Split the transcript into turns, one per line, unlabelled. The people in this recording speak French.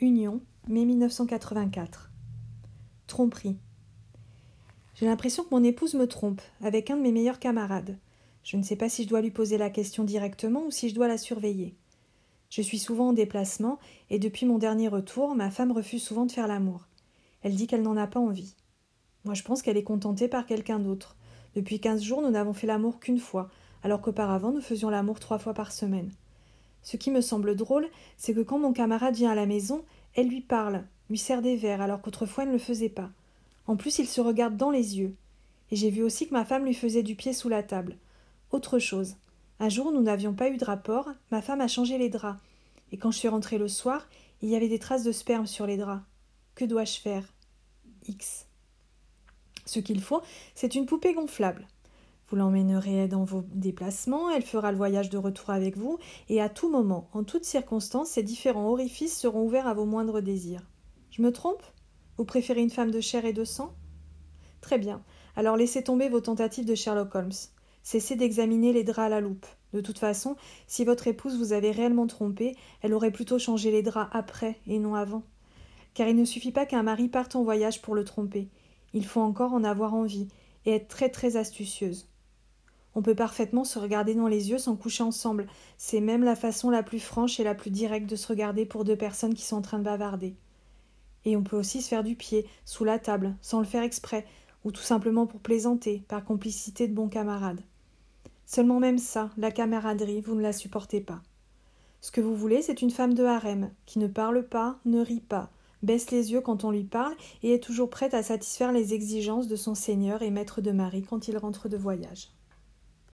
Union, mai 1984. Tromperie. J'ai l'impression que mon épouse me trompe avec un de mes meilleurs camarades. Je ne sais pas si je dois lui poser la question directement ou si je dois la surveiller. Je suis souvent en déplacement et depuis mon dernier retour, ma femme refuse souvent de faire l'amour. Elle dit qu'elle n'en a pas envie. Moi, je pense qu'elle est contentée par quelqu'un d'autre. Depuis quinze jours, nous n'avons fait l'amour qu'une fois, alors qu'auparavant, nous faisions l'amour trois fois par semaine. Ce qui me semble drôle, c'est que quand mon camarade vient à la maison, elle lui parle, lui sert des verres, alors qu'autrefois elle ne le faisait pas. En plus, il se regarde dans les yeux. Et j'ai vu aussi que ma femme lui faisait du pied sous la table. Autre chose. Un jour, nous n'avions pas eu de rapport, ma femme a changé les draps. Et quand je suis rentrée le soir, il y avait des traces de sperme sur les draps. Que dois-je faire? X. Ce qu'il faut, c'est une poupée gonflable. Vous l'emmènerez dans vos déplacements, elle fera le voyage de retour avec vous, et à tout moment, en toutes circonstances, ces différents orifices seront ouverts à vos moindres désirs. Je me trompe? Vous préférez une femme de chair et de sang? Très bien. Alors laissez tomber vos tentatives de Sherlock Holmes. Cessez d'examiner les draps à la loupe. De toute façon, si votre épouse vous avait réellement trompé, elle aurait plutôt changé les draps après et non avant. Car il ne suffit pas qu'un mari parte en voyage pour le tromper. Il faut encore en avoir envie et être très très astucieuse. On peut parfaitement se regarder dans les yeux sans coucher ensemble. C'est même la façon la plus franche et la plus directe de se regarder pour deux personnes qui sont en train de bavarder. Et on peut aussi se faire du pied, sous la table, sans le faire exprès, ou tout simplement pour plaisanter, par complicité de bons camarades. Seulement même ça, la camaraderie, vous ne la supportez pas. Ce que vous voulez, c'est une femme de harem, qui ne parle pas, ne rit pas, baisse les yeux quand on lui parle et est toujours prête à satisfaire les exigences de son seigneur et maître de mari quand il rentre de voyage.